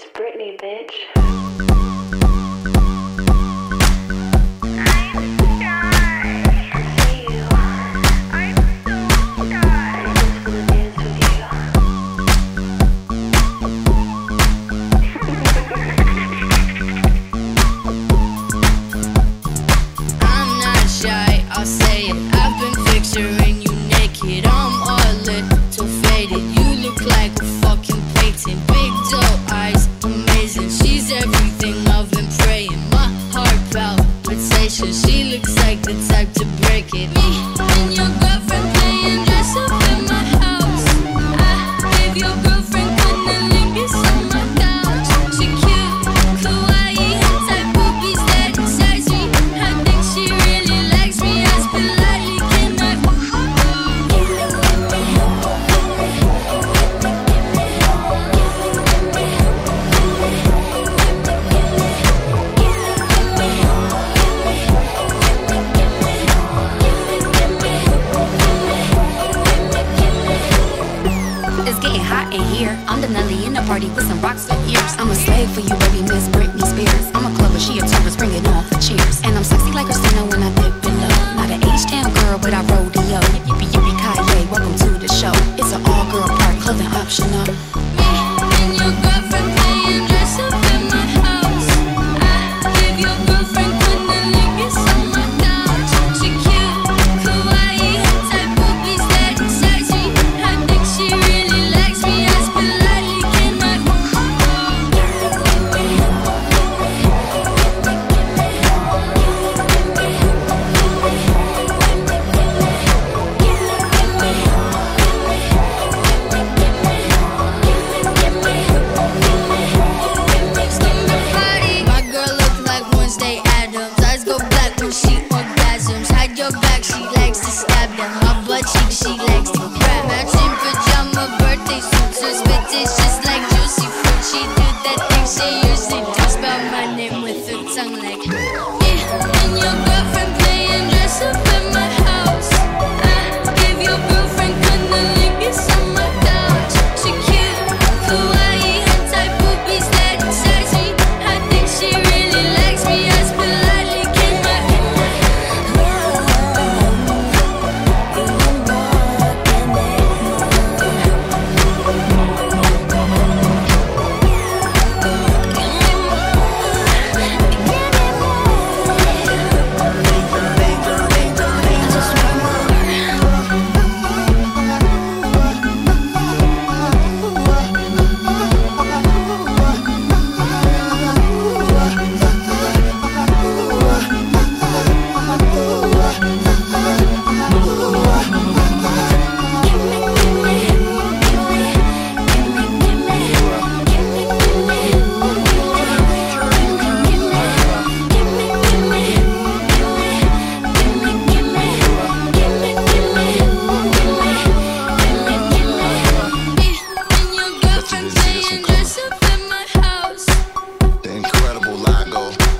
It's Britney, bitch. I'll say it. I've been picturing here. I'm the Nelly in the party with some rocks for ears. I'm a slave for you, baby, Miss Britney Spears. I'm a clubber, she a tourist, bring it on for cheers. And I'm sexy like Christina when I dip it low. Not an H-town girl, but I rodeo. Yippee yippee Kanye, welcome to the show. It's an all-girl party, clothing optional. Michael.